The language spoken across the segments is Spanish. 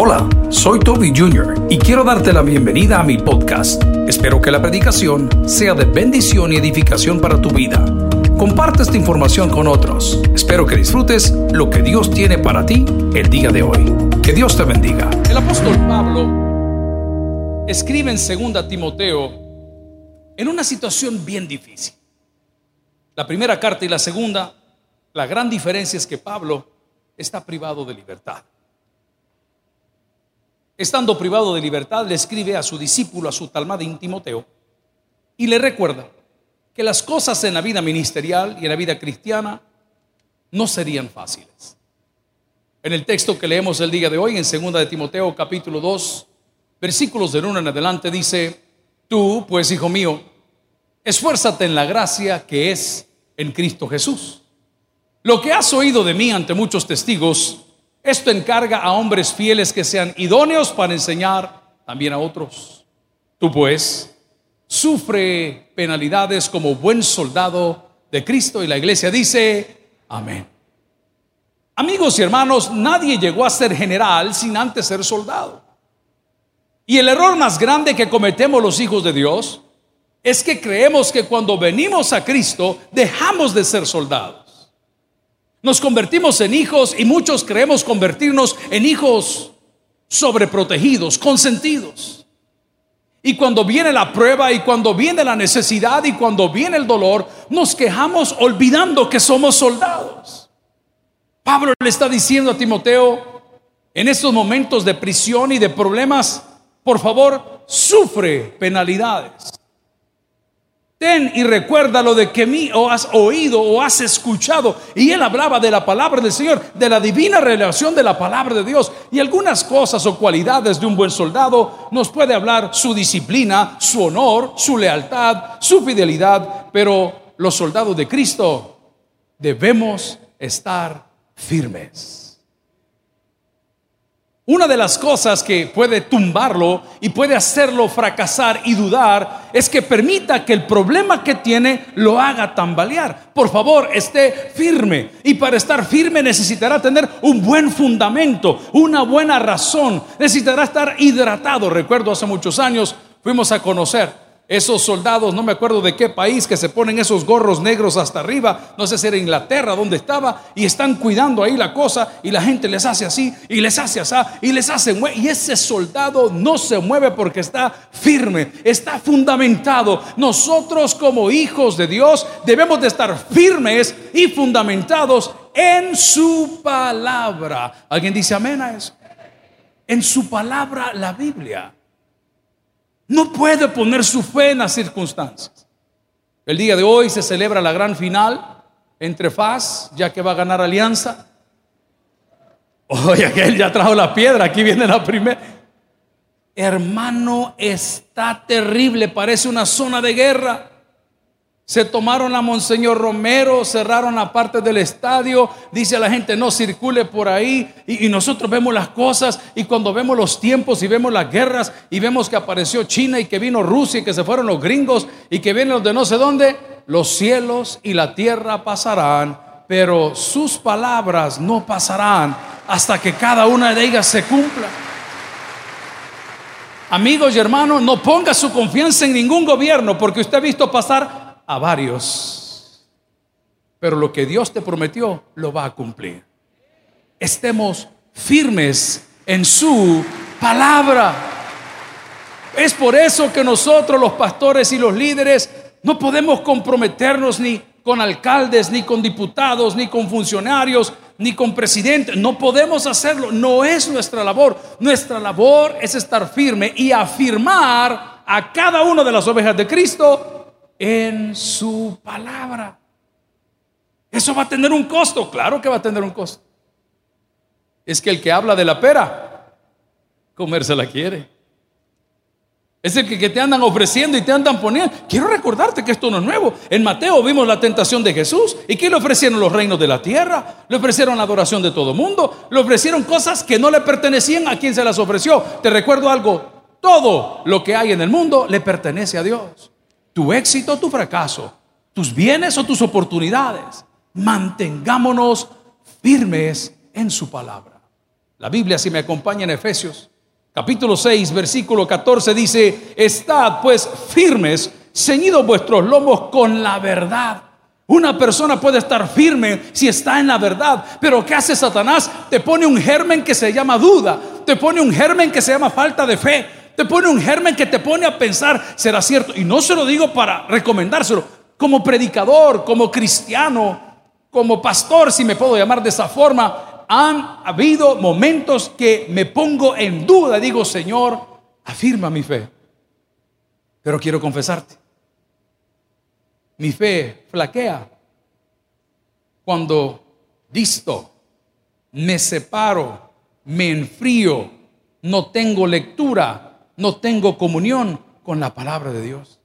Hola, soy Toby Jr. y quiero darte la bienvenida a mi podcast. Espero que la predicación sea de bendición y edificación para tu vida. Comparte esta información con otros. Espero que disfrutes lo que Dios tiene para ti el día de hoy. Que Dios te bendiga. El apóstol Pablo escribe en 2 Timoteo en una situación bien difícil. La primera carta y la segunda, la gran diferencia es que Pablo está privado de libertad. Estando privado de libertad, le escribe a su discípulo, a su talmadín Timoteo, y le recuerda que las cosas en la vida ministerial y en la vida cristiana no serían fáciles. En el texto que leemos el día de hoy, en 2 de Timoteo capítulo 2, versículos de 1 en adelante, dice, tú, pues hijo mío, esfuérzate en la gracia que es en Cristo Jesús. Lo que has oído de mí ante muchos testigos, esto encarga a hombres fieles que sean idóneos para enseñar también a otros. Tú pues sufre penalidades como buen soldado de Cristo y la iglesia dice, amén. Amigos y hermanos, nadie llegó a ser general sin antes ser soldado. Y el error más grande que cometemos los hijos de Dios es que creemos que cuando venimos a Cristo dejamos de ser soldados. Nos convertimos en hijos y muchos creemos convertirnos en hijos sobreprotegidos, consentidos. Y cuando viene la prueba y cuando viene la necesidad y cuando viene el dolor, nos quejamos olvidando que somos soldados. Pablo le está diciendo a Timoteo, en estos momentos de prisión y de problemas, por favor, sufre penalidades. Ten y recuerda lo de que mí o has oído o has escuchado. Y él hablaba de la palabra del Señor, de la divina revelación de la palabra de Dios. Y algunas cosas o cualidades de un buen soldado nos puede hablar su disciplina, su honor, su lealtad, su fidelidad. Pero los soldados de Cristo debemos estar firmes. Una de las cosas que puede tumbarlo y puede hacerlo fracasar y dudar es que permita que el problema que tiene lo haga tambalear. Por favor, esté firme. Y para estar firme necesitará tener un buen fundamento, una buena razón. Necesitará estar hidratado. Recuerdo hace muchos años fuimos a conocer esos soldados, no me acuerdo de qué país, que se ponen esos gorros negros hasta arriba, no sé si era Inglaterra, donde estaba, y están cuidando ahí la cosa, y la gente les hace así, y les hace así, y les hace, y ese soldado no se mueve porque está firme, está fundamentado. Nosotros como hijos de Dios debemos de estar firmes y fundamentados en su palabra. ¿Alguien dice amén a eso? En su palabra, la Biblia. No puede poner su fe en las circunstancias. El día de hoy se celebra la gran final entre FAS, ya que va a ganar Alianza. Oye, que él ya trajo la piedra, aquí viene la primera. Hermano, está terrible, parece una zona de guerra. Se tomaron a Monseñor Romero, cerraron la parte del estadio, dice a la gente no circule por ahí y, nosotros vemos las cosas. Y cuando vemos los tiempos y vemos las guerras y vemos que apareció China y que vino Rusia y que se fueron los gringos y que vienen los de no sé dónde, los cielos y la tierra pasarán, pero sus palabras no pasarán hasta que cada una de ellas se cumpla. Amigos y hermanos, no ponga su confianza en ningún gobierno porque usted ha visto pasar a varios, pero lo que Dios te prometió lo va a cumplir. Estemos firmes en su palabra. Es por eso que nosotros los pastores y los líderes no podemos comprometernos ni con alcaldes, ni con diputados, ni con funcionarios, ni con presidentes. No podemos hacerlo. No es nuestra labor. Nuestra labor es estar firme y afirmar a cada una de las ovejas de Cristo en su palabra. Eso va a tener un costo, claro que va a tener un costo. Es que el que habla de la pera, comérsela quiere. Es el que, te andan ofreciendo y te andan poniendo. Quiero recordarte que esto no es nuevo. En Mateo vimos la tentación de Jesús. ¿Y qué le ofrecieron los reinos de la tierra? Le ofrecieron la adoración de todo mundo. Le ofrecieron cosas que no le pertenecían a quien se las ofreció. Te recuerdo algo. Todo lo que hay en el mundo le pertenece a Dios tu éxito o tu fracaso, tus bienes o tus oportunidades. Mantengámonos firmes en su palabra. La Biblia, si me acompaña en Efesios, capítulo 6, versículo 14, dice, estad pues firmes, ceñidos vuestros lomos con la verdad. Una persona puede estar firme si está en la verdad, pero ¿qué hace Satanás? Te pone un germen que se llama duda, te pone un germen que se llama falta de fe, te pone un germen que te pone a pensar, será cierto. Y no se lo digo para recomendárselo, como predicador, como cristiano, como pastor, si me puedo llamar de esa forma, han habido momentos que me pongo en duda, digo, Señor, afirma mi fe. Pero quiero confesarte, mi fe flaquea cuando disto, me separo, me enfrío, no tengo lectura, no tengo comunión con la palabra de Dios.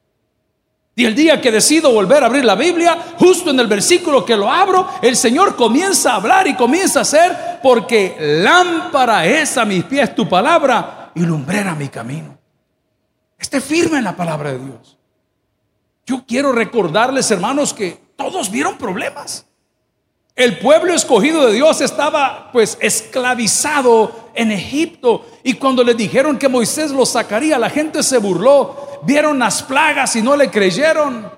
Y el día que decido volver a abrir la Biblia, justo en el versículo que lo abro, el Señor comienza a hablar y comienza a hacer, porque lámpara es a mis pies tu palabra y lumbrera mi camino. Esté firme en la palabra de Dios. Yo quiero recordarles, hermanos, que todos vieron problemas. El pueblo escogido de Dios estaba pues esclavizado en Egipto y cuando le dijeron que Moisés lo sacaría, la gente se burló. Vieron las plagas y no le creyeron.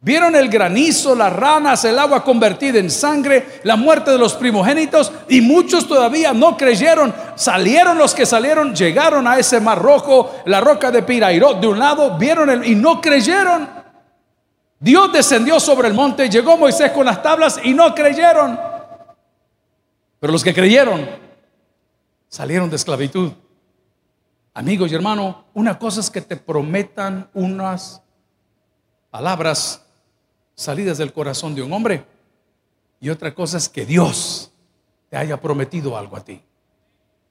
Vieron el granizo, las ranas, el agua convertida en sangre, la muerte de los primogénitos y muchos todavía no creyeron. Salieron los que salieron, llegaron a ese mar rojo, la roca de Pirairó de un lado, vieron el, y no creyeron. Dios descendió sobre el monte, llegó Moisés con las tablas y no creyeron. Pero los que creyeron salieron de esclavitud. Amigos y hermanos, una cosa es que te prometan unas palabras salidas del corazón de un hombre y otra cosa es que Dios te haya prometido algo a ti.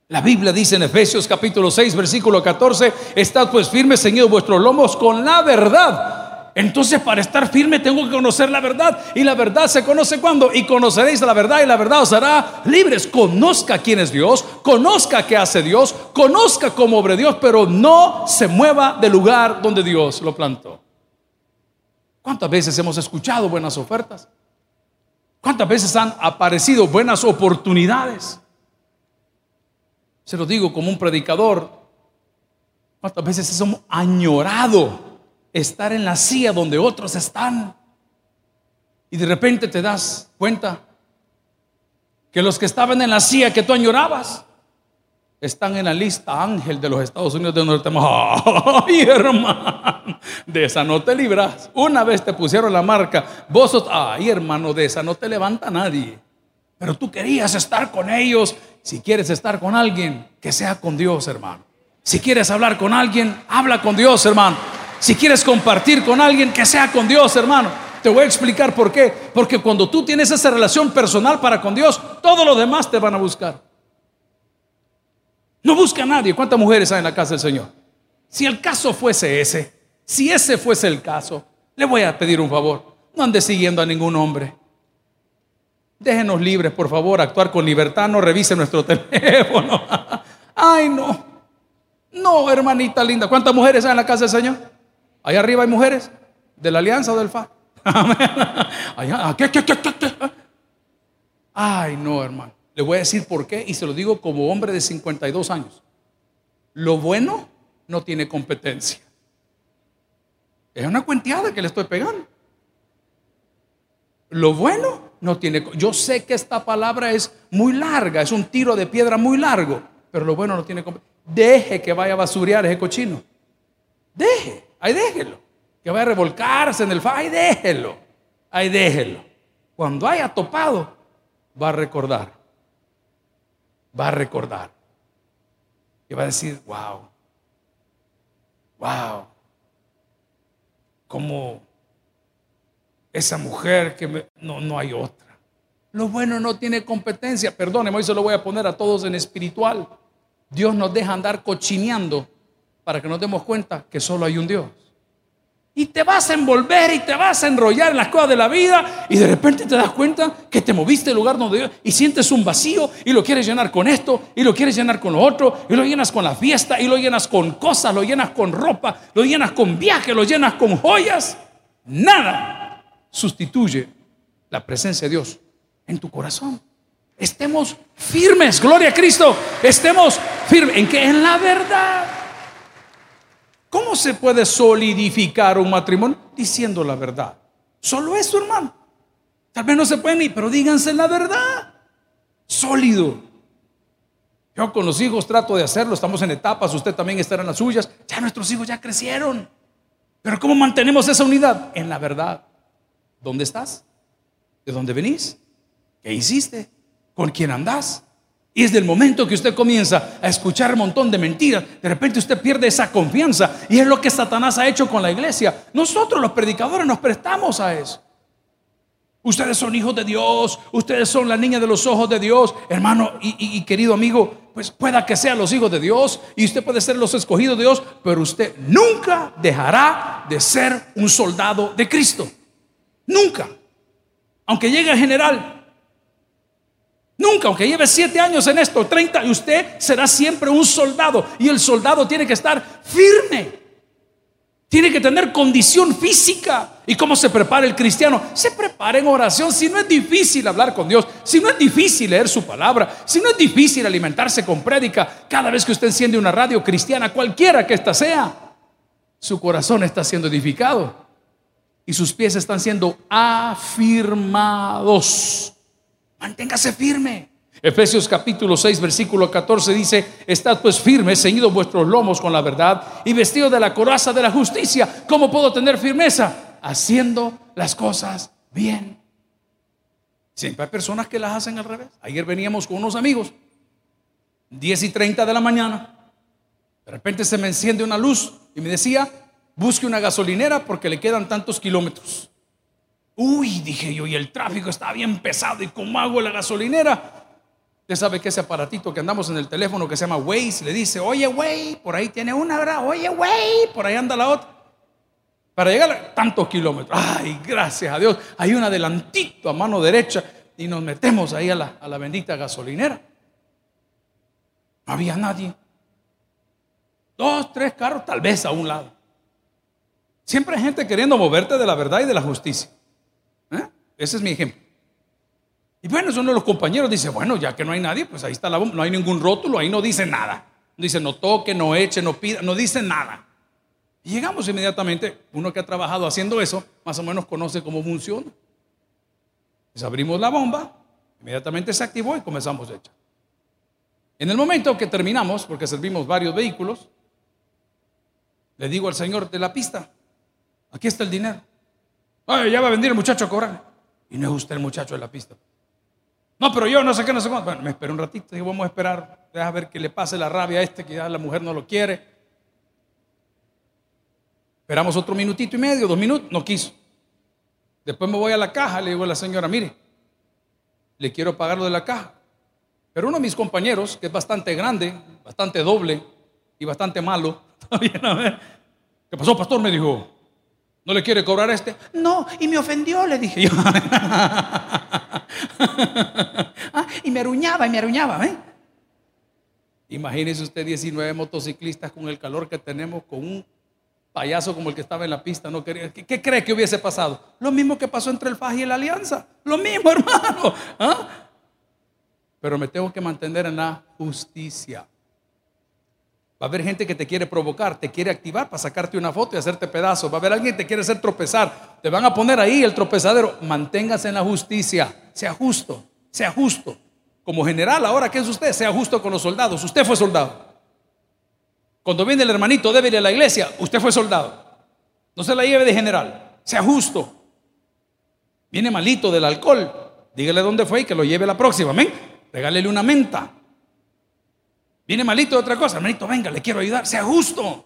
La Biblia dice en Efesios capítulo 6, versículo 14, estad pues firmes, ceñidos vuestros lomos con la verdad entonces para estar firme tengo que conocer la verdad. Y la verdad se conoce cuando. Y conoceréis la verdad y la verdad os hará libres. Conozca quién es Dios, conozca qué hace Dios, conozca cómo obra Dios, pero no se mueva del lugar donde Dios lo plantó. ¿Cuántas veces hemos escuchado buenas ofertas? ¿Cuántas veces han aparecido buenas oportunidades? Se lo digo como un predicador. ¿Cuántas veces hemos añorado? Estar en la silla donde otros están. Y de repente te das cuenta que los que estaban en la silla que tú añorabas están en la lista ángel de los Estados Unidos de Norteamérica. Ay, hermano, de esa no te libras. Una vez te pusieron la marca, vos ay, hermano, de esa no te levanta nadie. Pero tú querías estar con ellos. Si quieres estar con alguien, que sea con Dios, hermano. Si quieres hablar con alguien, habla con Dios, hermano. Si quieres compartir con alguien, que sea con Dios, hermano. Te voy a explicar por qué. Porque cuando tú tienes esa relación personal para con Dios, todos los demás te van a buscar. No busca a nadie. ¿Cuántas mujeres hay en la casa del Señor? Si el caso fuese ese, si ese fuese el caso, le voy a pedir un favor. No ande siguiendo a ningún hombre. Déjenos libres, por favor, actuar con libertad. No revise nuestro teléfono. Ay, no. No, hermanita linda. ¿Cuántas mujeres hay en la casa del Señor? Allá arriba hay mujeres de la alianza o del FA. Allá, ¿qué, qué, qué, Ay, no, hermano. Le voy a decir por qué y se lo digo como hombre de 52 años. Lo bueno no tiene competencia. Es una cuenteada que le estoy pegando. Lo bueno no tiene. Yo sé que esta palabra es muy larga, es un tiro de piedra muy largo, pero lo bueno no tiene. Deje que vaya a basurear ese cochino. Deje. Ahí déjelo. Que vaya a revolcarse en el fa, ahí déjelo. Ahí déjelo. Cuando haya topado, va a recordar. Va a recordar. Y va a decir, wow. Wow. Como esa mujer que no, no hay otra. Lo bueno no tiene competencia. Perdóneme, hoy se lo voy a poner a todos en espiritual. Dios nos deja andar cochineando para que nos demos cuenta que solo hay un Dios. Y te vas a envolver y te vas a enrollar en las cosas de la vida y de repente te das cuenta que te moviste del lugar donde Dios y sientes un vacío y lo quieres llenar con esto y lo quieres llenar con lo otro y lo llenas con la fiesta y lo llenas con cosas, lo llenas con ropa, lo llenas con viaje, lo llenas con joyas. Nada sustituye la presencia de Dios en tu corazón. estemos firmes, gloria a Cristo, estemos firmes. ¿En qué? En la verdad. ¿Cómo se puede solidificar un matrimonio? Diciendo la verdad. Solo eso, hermano. Tal vez no se pueden ir, pero díganse la verdad. Sólido. Yo con los hijos trato de hacerlo, estamos en etapas, usted también estará en las suyas. Ya nuestros hijos ya crecieron. Pero ¿cómo mantenemos esa unidad? En la verdad. ¿Dónde estás? ¿De dónde venís? ¿Qué hiciste? ¿Con quién andás? Y es del momento que usted comienza a escuchar un montón de mentiras, de repente usted pierde esa confianza. Y es lo que Satanás ha hecho con la iglesia. Nosotros los predicadores nos prestamos a eso. Ustedes son hijos de Dios, ustedes son la niña de los ojos de Dios, hermano y, querido amigo, pues pueda que sean los hijos de Dios y usted puede ser los escogidos de Dios, pero usted nunca dejará de ser un soldado de Cristo. Nunca. Aunque llegue el general, Nunca, aunque lleve siete años en esto, 30, y usted será siempre un soldado. Y el soldado tiene que estar firme. Tiene que tener condición física. ¿Y cómo se prepara el cristiano? Se prepara en oración. Si no es difícil hablar con Dios, si no es difícil leer su palabra, si no es difícil alimentarse con prédica, cada vez que usted enciende una radio cristiana, cualquiera que ésta sea, su corazón está siendo edificado y sus pies están siendo afirmados. Manténgase firme. Efesios capítulo 6, versículo 14 dice, estad pues firmes, ceñidos vuestros lomos con la verdad y vestidos de la coraza de la justicia. ¿Cómo puedo tener firmeza? Haciendo las cosas bien. Siempre hay personas que las hacen al revés. Ayer veníamos con unos amigos, 10 y 30 de la mañana. De repente se me enciende una luz y me decía, busque una gasolinera porque le quedan tantos kilómetros. Uy, dije yo, y el tráfico está bien pesado. ¿Y cómo hago la gasolinera? Usted sabe que ese aparatito que andamos en el teléfono que se llama Waze le dice, oye, güey, por ahí tiene una, ¿verdad? Oye, güey, por ahí anda la otra. Para llegar a tantos kilómetros. Ay, gracias a Dios. Hay un adelantito a mano derecha y nos metemos ahí a la, a la bendita gasolinera. No había nadie. Dos, tres carros, tal vez a un lado. Siempre hay gente queriendo moverte de la verdad y de la justicia. ¿Eh? Ese es mi ejemplo. Y bueno, uno de los compañeros dice, bueno, ya que no hay nadie, pues ahí está la bomba, no hay ningún rótulo, ahí no dice nada. Dice, no toque, no eche, no pida, no dice nada. Y llegamos inmediatamente, uno que ha trabajado haciendo eso, más o menos conoce cómo funciona. Pues abrimos la bomba, inmediatamente se activó y comenzamos a echar. En el momento que terminamos, porque servimos varios vehículos, le digo al señor de la pista, aquí está el dinero. Ya va a venir el muchacho a cobrar. Y no es usted el muchacho de la pista. No, pero yo no sé qué, no sé cuánto. Bueno, me esperé un ratito y vamos a esperar, deja ver que le pase la rabia a este, que ya la mujer no lo quiere. Esperamos otro minutito y medio, dos minutos, no quiso. Después me voy a la caja, le digo a la señora, mire, le quiero pagar lo de la caja. Pero uno de mis compañeros, que es bastante grande, bastante doble y bastante malo, ¿qué pasó, pastor? Me dijo, ¿no le quiere cobrar este? No, y me ofendió, le dije yo. Ah, y me aruñaba y me aruñaba. ¿eh? Imagínese usted 19 motociclistas con el calor que tenemos, con un payaso como el que estaba en la pista. No quería, ¿qué, cree que hubiese pasado? Lo mismo que pasó entre el FAJ y la Alianza. Lo mismo, hermano. ¿ah? Pero me tengo que mantener en la justicia. Va a haber gente que te quiere provocar, te quiere activar para sacarte una foto y hacerte pedazos. Va a haber alguien que te quiere hacer tropezar. Te van a poner ahí el tropezadero. Manténgase en la justicia. Sea justo, sea justo. Como general, ahora, ¿qué es usted? Sea justo con los soldados. Usted fue soldado. Cuando viene el hermanito débil a la iglesia, usted fue soldado. No se la lleve de general. Sea justo. Viene malito del alcohol. Dígale dónde fue y que lo lleve la próxima. Amén. Regálele una menta. Viene malito de otra cosa, hermanito, venga, le quiero ayudar, sea justo.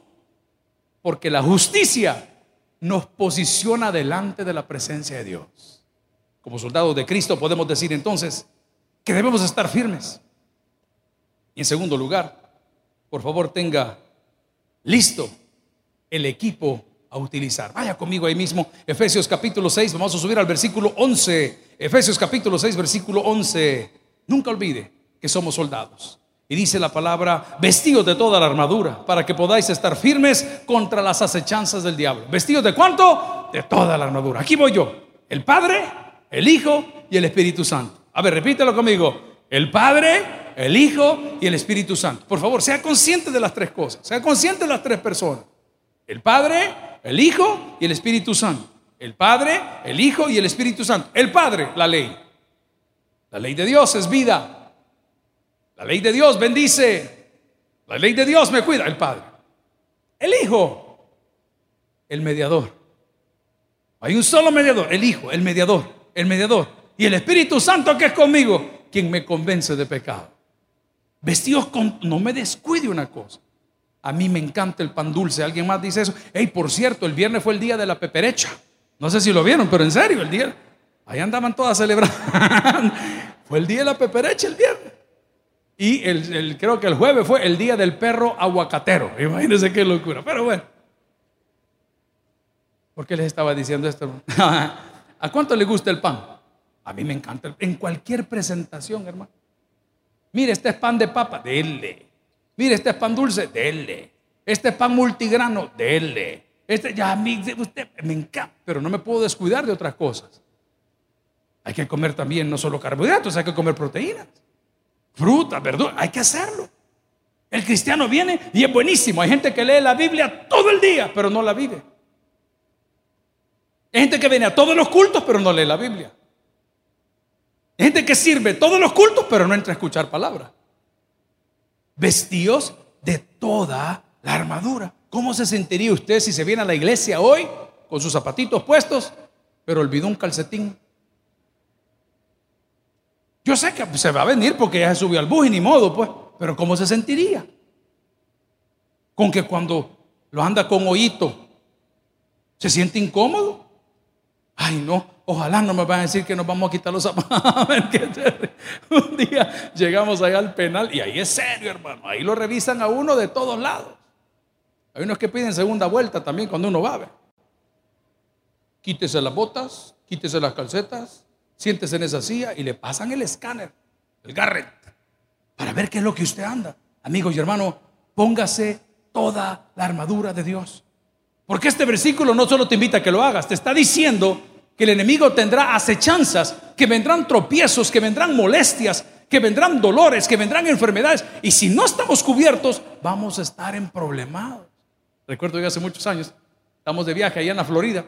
Porque la justicia nos posiciona delante de la presencia de Dios. Como soldados de Cristo podemos decir entonces que debemos estar firmes. Y en segundo lugar, por favor tenga listo el equipo a utilizar. Vaya conmigo ahí mismo, Efesios capítulo 6, vamos a subir al versículo 11. Efesios capítulo 6, versículo 11. Nunca olvide que somos soldados. Y dice la palabra, vestidos de toda la armadura, para que podáis estar firmes contra las acechanzas del diablo. ¿Vestidos de cuánto? De toda la armadura. Aquí voy yo, el Padre, el Hijo y el Espíritu Santo. A ver, repítelo conmigo. El Padre, el Hijo y el Espíritu Santo. Por favor, sea consciente de las tres cosas. Sea consciente de las tres personas. El Padre, el Hijo y el Espíritu Santo. El Padre, el Hijo y el Espíritu Santo. El Padre, la ley. La ley de Dios es vida. La ley de Dios bendice. La ley de Dios me cuida. El Padre. El Hijo, el mediador. Hay un solo mediador, el Hijo, el mediador, el mediador. Y el Espíritu Santo que es conmigo, quien me convence de pecado. Vestidos con... No me descuide una cosa. A mí me encanta el pan dulce. ¿Alguien más dice eso? Hey, por cierto, el viernes fue el día de la peperecha. No sé si lo vieron, pero en serio, el día. Ahí andaban todas celebrando. fue el día de la peperecha el viernes. Y el, creo que el jueves fue el día del perro aguacatero. Imagínense qué locura. Pero bueno. ¿Por qué les estaba diciendo esto? ¿A cuánto le gusta el pan? A mí me encanta. En cualquier presentación, hermano. Mire, este es pan de papa. Dele. Mire, este es pan dulce, dele. Este es pan multigrano, dele. Este ya a mí, usted me encanta, pero no me puedo descuidar de otras cosas. Hay que comer también no solo carbohidratos, hay que comer proteínas, fruta, verdura, hay que hacerlo. El cristiano viene y es buenísimo. Hay gente que lee la Biblia todo el día, pero no la vive. Hay gente que viene a todos los cultos, pero no lee la Biblia. Hay gente que sirve todos los cultos, pero no entra a escuchar palabra vestidos de toda la armadura. ¿Cómo se sentiría usted si se viene a la iglesia hoy con sus zapatitos puestos, pero olvidó un calcetín? Yo sé que se va a venir porque ya se subió al bus y ni modo, pues. Pero ¿cómo se sentiría? Con que cuando lo anda con hoyito, se siente incómodo. Ay, no, Ojalá no me van a decir que nos vamos a quitar los zapatos. Un día llegamos allá al penal y ahí es serio, hermano. Ahí lo revisan a uno de todos lados. Hay unos que piden segunda vuelta también cuando uno va a ver. Quítese las botas, quítese las calcetas, siéntese en esa silla y le pasan el escáner, el garret, para ver qué es lo que usted anda. Amigos y hermanos, póngase toda la armadura de Dios. Porque este versículo no solo te invita a que lo hagas, te está diciendo que el enemigo tendrá acechanzas, que vendrán tropiezos, que vendrán molestias, que vendrán dolores, que vendrán enfermedades. Y si no estamos cubiertos, vamos a estar en problemas. Recuerdo que hace muchos años, estamos de viaje allá en la Florida.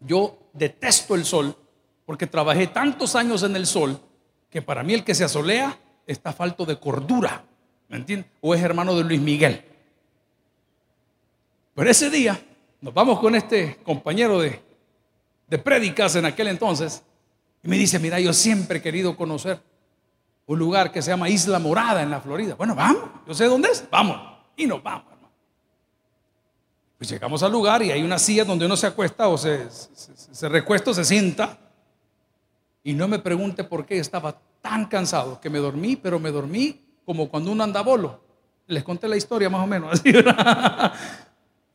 Yo detesto el sol porque trabajé tantos años en el sol que para mí el que se asolea está falto de cordura. ¿Me entiendes? O es hermano de Luis Miguel. Pero ese día nos vamos con este compañero de, de prédicas en aquel entonces. Y me dice, mira, yo siempre he querido conocer un lugar que se llama Isla Morada en la Florida. Bueno, vamos, yo sé dónde es, vamos. Y nos vamos, hermano. Pues llegamos al lugar y hay una silla donde uno se acuesta o se, se, recuesta o se sienta. Y no me pregunte por qué estaba tan cansado que me dormí, pero me dormí como cuando uno anda bolo. Les conté la historia más o menos así.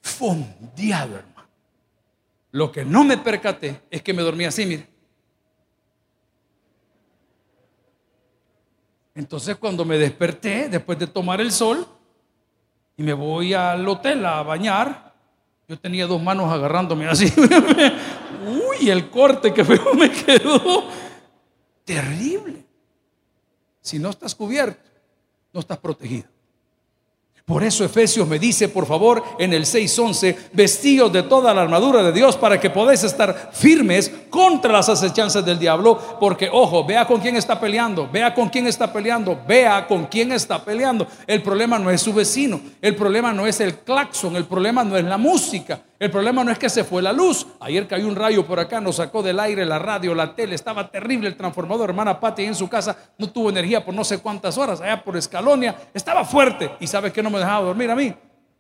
Fondeado, hermano. Lo que no me percaté es que me dormí así, mire. Entonces cuando me desperté, después de tomar el sol, y me voy al hotel a bañar, yo tenía dos manos agarrándome así. Uy, el corte que me quedó terrible. Si no estás cubierto, no estás protegido. Por eso Efesios me dice, por favor, en el 6.11, vestidos de toda la armadura de Dios para que podáis estar firmes contra las acechanzas del diablo. Porque, ojo, vea con quién está peleando, vea con quién está peleando, vea con quién está peleando. El problema no es su vecino, el problema no es el claxon, el problema no es la música, el problema no es que se fue la luz. Ayer cayó un rayo por acá, nos sacó del aire la radio, la tele. Estaba terrible el transformador. Hermana Pati en su casa no tuvo energía por no sé cuántas horas. Allá por Escalonia estaba fuerte. ¿Y sabe que no me dejaba dormir a mí?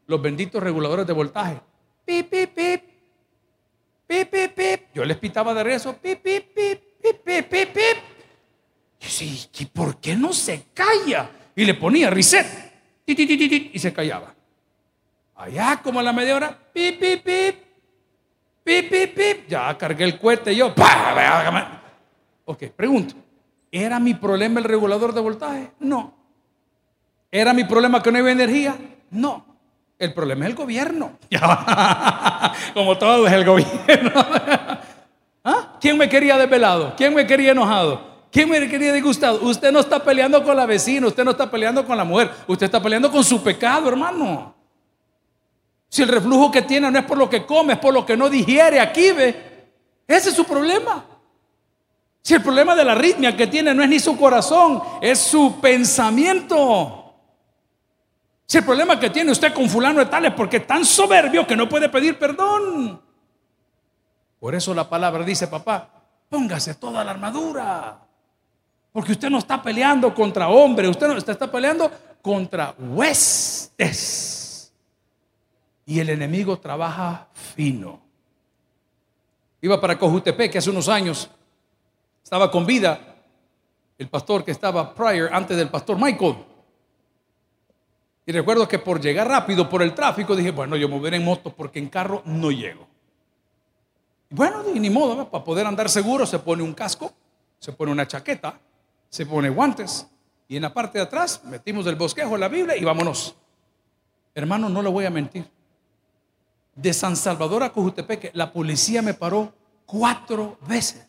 Los benditos reguladores de voltaje. Pip, pip, pip. Pip, pip, pip. Yo les pitaba de rezo. Pip, pip, pip. Pip, pip, pip, pip. Y ¿y por qué no se calla? Y le ponía reset. Y se callaba. Allá como a la media hora, pip, pip, pip, pip, pip, pip. Ya cargué el cohete yo. Ok, pregunto. ¿Era mi problema el regulador de voltaje? No. ¿Era mi problema que no había energía? No. El problema es el gobierno. Como todo es el gobierno. ¿Ah? ¿Quién me quería desvelado? ¿Quién me quería enojado? ¿Quién me quería disgustado? Usted no está peleando con la vecina, usted no está peleando con la mujer, usted está peleando con su pecado, hermano. Si el reflujo que tiene no es por lo que come, es por lo que no digiere, aquí ve. Ese es su problema. Si el problema de la arritmia que tiene no es ni su corazón, es su pensamiento. Si el problema que tiene usted con fulano de tal es porque es tan soberbio que no puede pedir perdón. Por eso la palabra dice, papá, póngase toda la armadura. Porque usted no está peleando contra hombres, usted, no, está peleando contra huestes. Y el enemigo trabaja fino. Iba para Cojutepec hace unos años estaba con vida el pastor que estaba prior antes del pastor Michael. Y recuerdo que por llegar rápido por el tráfico dije, bueno, yo me moveré en moto porque en carro no llego. Y bueno, ni modo, para poder andar seguro se pone un casco, se pone una chaqueta se pone guantes y en la parte de atrás metimos el bosquejo la Biblia y vámonos. Hermano, no le voy a mentir. De San Salvador a Cojutepeque, la policía me paró cuatro veces.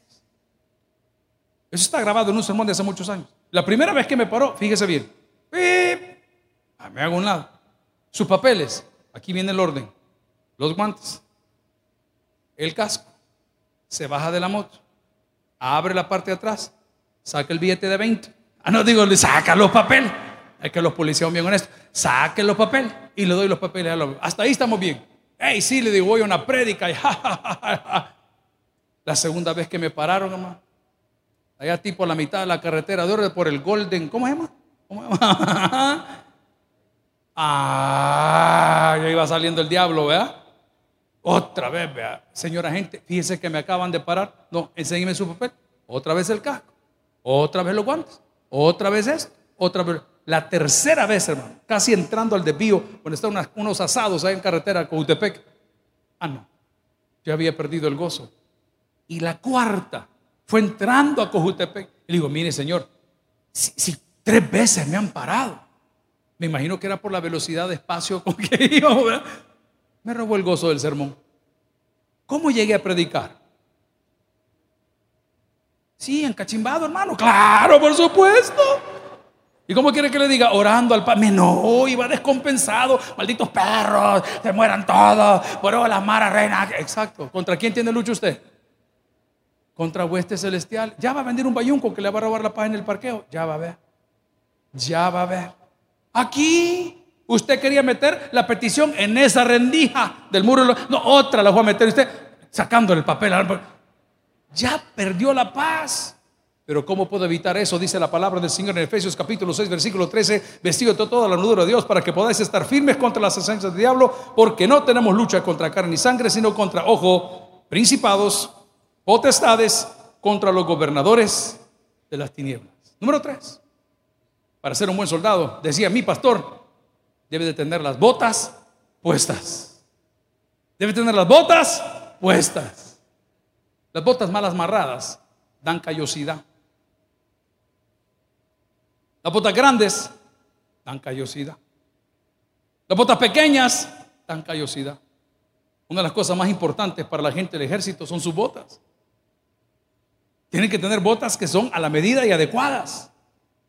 Eso está grabado en un sermón de hace muchos años. La primera vez que me paró, fíjese bien, ah, me hago un lado. Sus papeles, aquí viene el orden. Los guantes, el casco, se baja de la moto, abre la parte de atrás, saca el billete de 20. Ah, no, digo, saca los papeles. Es que los policías son bien honestos. Saquen los papeles y le doy los papeles a los. Hasta ahí estamos bien. Hey, sí, le digo, voy a una prédica. Y, La segunda vez que me pararon, hermano. Allá tipo a la mitad de la carretera, de por el Golden, ¿cómo se llama? ¿Cómo se llama? ah, ya iba saliendo el diablo, ¿verdad? Otra vez, vea. Señora gente, fíjese que me acaban de parar. No, enséñeme su papel. Otra vez el casco. Otra vez los guantes. Otra vez esto. Otra. La tercera vez, hermano. Casi entrando al desvío, cuando están unos asados ahí en carretera con Utepec. Ah, no. Yo había perdido el gozo. Y la cuarta fue entrando a Cojutepec. Y le digo, mire, señor, si, tres veces me han parado. Me imagino que era por la velocidad de espacio con que iba, Me robó el gozo del sermón. ¿Cómo llegué a predicar? Sí, encachimbado, hermano. Claro, por supuesto. ¿Y cómo quiere que le diga? Orando al Padre. No, iba descompensado. Malditos perros, se mueran todos. Por la mara reina. Exacto. ¿Contra quién tiene lucha usted? Contra hueste celestial. Ya va a vender un bayunco que le va a robar la paz en el parqueo. Ya va a ver. Ya va a ver. Aquí usted quería meter la petición en esa rendija del muro. No, otra la voy a meter usted sacando el papel ya perdió la paz. Pero ¿cómo puedo evitar eso? Dice la palabra del Señor en Efesios capítulo 6, versículo 13, vestido de toda la armadura de Dios para que podáis estar firmes contra las esencias del diablo, porque no tenemos lucha contra carne y sangre, sino contra, ojo, principados, potestades, contra los gobernadores de las tinieblas. Número 3. Para ser un buen soldado, decía mi pastor, debe de tener las botas puestas. Debe tener las botas puestas. Las botas malas marradas dan callosidad. Las botas grandes dan callosidad. Las botas pequeñas dan callosidad. Una de las cosas más importantes para la gente del ejército son sus botas. Tienen que tener botas que son a la medida y adecuadas.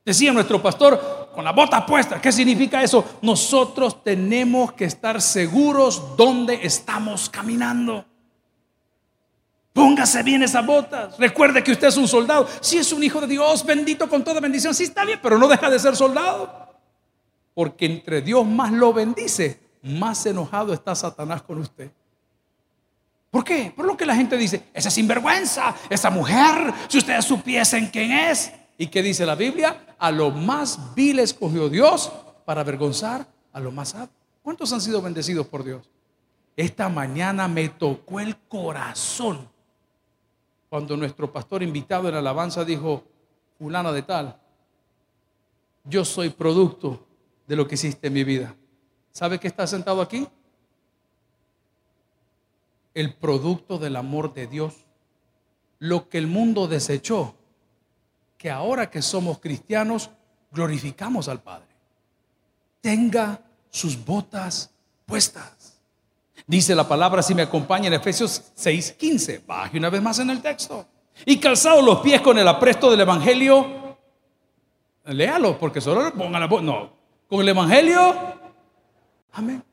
Decía nuestro pastor, con la bota puesta, ¿qué significa eso? Nosotros tenemos que estar seguros dónde estamos caminando. Póngase bien esas botas. Recuerde que usted es un soldado. Si es un hijo de Dios, bendito con toda bendición, sí está bien, pero no deja de ser soldado. Porque entre Dios más lo bendice, más enojado está Satanás con usted. ¿Por qué? Por lo que la gente dice, esa sinvergüenza, esa mujer, si ustedes supiesen quién es. ¿Y qué dice la Biblia? A lo más vil escogió Dios para avergonzar a lo más sabios. ¿Cuántos han sido bendecidos por Dios? Esta mañana me tocó el corazón cuando nuestro pastor invitado en alabanza dijo, fulana de tal, yo soy producto de lo que hiciste en mi vida. ¿Sabe qué está sentado aquí? El producto del amor de Dios. Lo que el mundo desechó, que ahora que somos cristianos, glorificamos al Padre. Tenga sus botas puestas. Dice la palabra, si me acompaña en Efesios 6:15, baje una vez más en el texto. Y calzados los pies con el apresto del Evangelio, léalo, porque solo le ponga la voz. No, con el Evangelio, amén.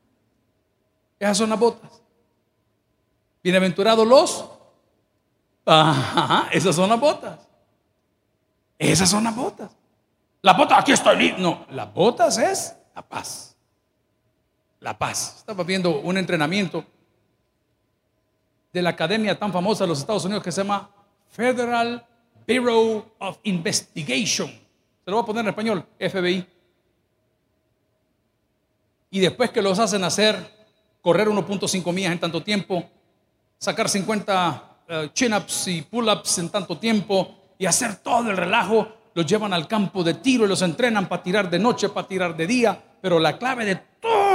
Esas son las botas. Bienaventurados los. Ajá, esas son las botas. Esas son las botas. La bota, aquí estoy. No, las botas es la paz. La paz. Estaba viendo un entrenamiento de la academia tan famosa de los Estados Unidos que se llama Federal Bureau of Investigation. Se lo voy a poner en español, FBI. Y después que los hacen hacer correr 1.5 millas en tanto tiempo, sacar 50 eh, chin-ups y pull-ups en tanto tiempo y hacer todo el relajo, los llevan al campo de tiro y los entrenan para tirar de noche, para tirar de día, pero la clave de todo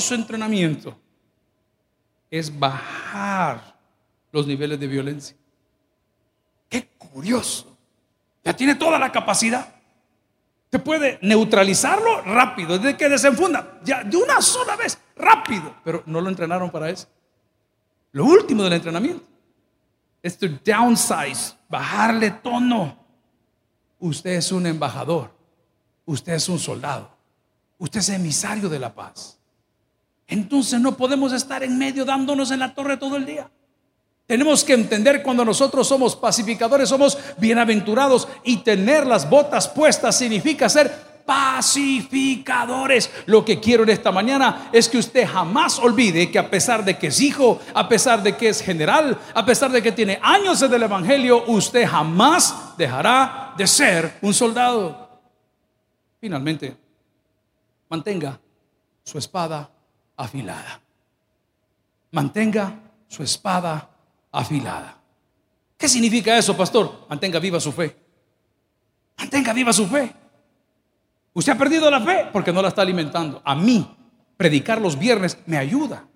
su entrenamiento es bajar los niveles de violencia. Qué curioso. Ya tiene toda la capacidad. Te puede neutralizarlo rápido, desde que desenfunda, ya de una sola vez, rápido. Pero no lo entrenaron para eso. Lo último del entrenamiento es to downsize, bajarle tono. Usted es un embajador, usted es un soldado, usted es emisario de la paz. Entonces no podemos estar en medio dándonos en la torre todo el día. Tenemos que entender cuando nosotros somos pacificadores, somos bienaventurados y tener las botas puestas significa ser pacificadores. Lo que quiero en esta mañana es que usted jamás olvide que a pesar de que es hijo, a pesar de que es general, a pesar de que tiene años en el Evangelio, usted jamás dejará de ser un soldado. Finalmente, mantenga su espada afilada. Mantenga su espada afilada. ¿Qué significa eso, pastor? Mantenga viva su fe. Mantenga viva su fe. Usted ha perdido la fe porque no la está alimentando. A mí, predicar los viernes me ayuda.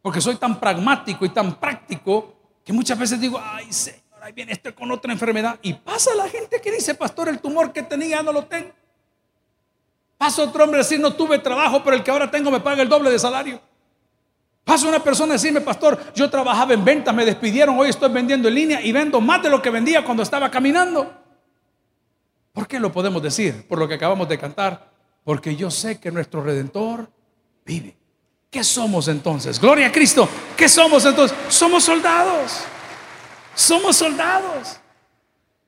Porque soy tan pragmático y tan práctico que muchas veces digo, ay Señor, ahí viene este con otra enfermedad. Y pasa la gente que dice, pastor, el tumor que tenía no lo tengo. Pasa otro hombre a decir, no tuve trabajo, pero el que ahora tengo me paga el doble de salario. Pasa una persona a decirme, pastor, yo trabajaba en ventas, me despidieron, hoy estoy vendiendo en línea y vendo más de lo que vendía cuando estaba caminando. ¿Por qué lo podemos decir? Por lo que acabamos de cantar. Porque yo sé que nuestro redentor vive. ¿Qué somos entonces? Gloria a Cristo. ¿Qué somos entonces? Somos soldados. Somos soldados.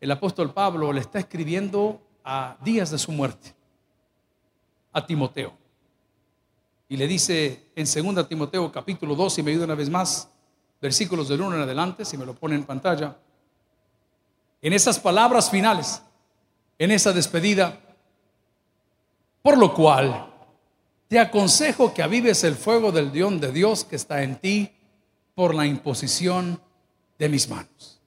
El apóstol Pablo le está escribiendo a días de su muerte a Timoteo. Y le dice en 2 Timoteo capítulo 2, si me ayuda una vez más, versículos del 1 en adelante, si me lo pone en pantalla, en esas palabras finales, en esa despedida, por lo cual te aconsejo que avives el fuego del Dios de Dios que está en ti por la imposición de mis manos.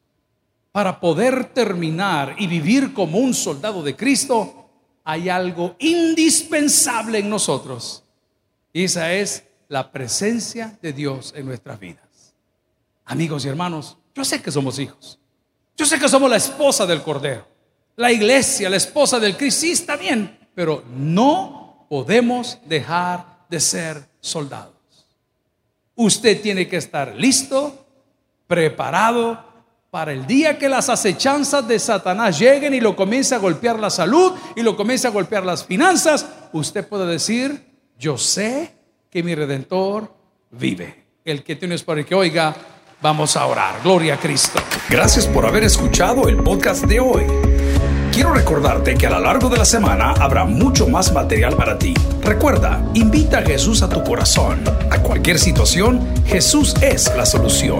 Para poder terminar y vivir como un soldado de Cristo, hay algo indispensable en nosotros y esa es la presencia de Dios en nuestras vidas. Amigos y hermanos, yo sé que somos hijos. Yo sé que somos la esposa del Cordero. La iglesia, la esposa del Cristo, sí está bien, pero no podemos dejar de ser soldados. Usted tiene que estar listo, preparado para el día que las acechanzas de Satanás lleguen y lo comience a golpear la salud y lo comience a golpear las finanzas. Usted puede decir, yo sé que mi redentor vive. El que tienes para que oiga, vamos a orar. Gloria a Cristo. Gracias por haber escuchado el podcast de hoy. Quiero recordarte que a lo largo de la semana habrá mucho más material para ti. Recuerda, invita a Jesús a tu corazón. A cualquier situación, Jesús es la solución.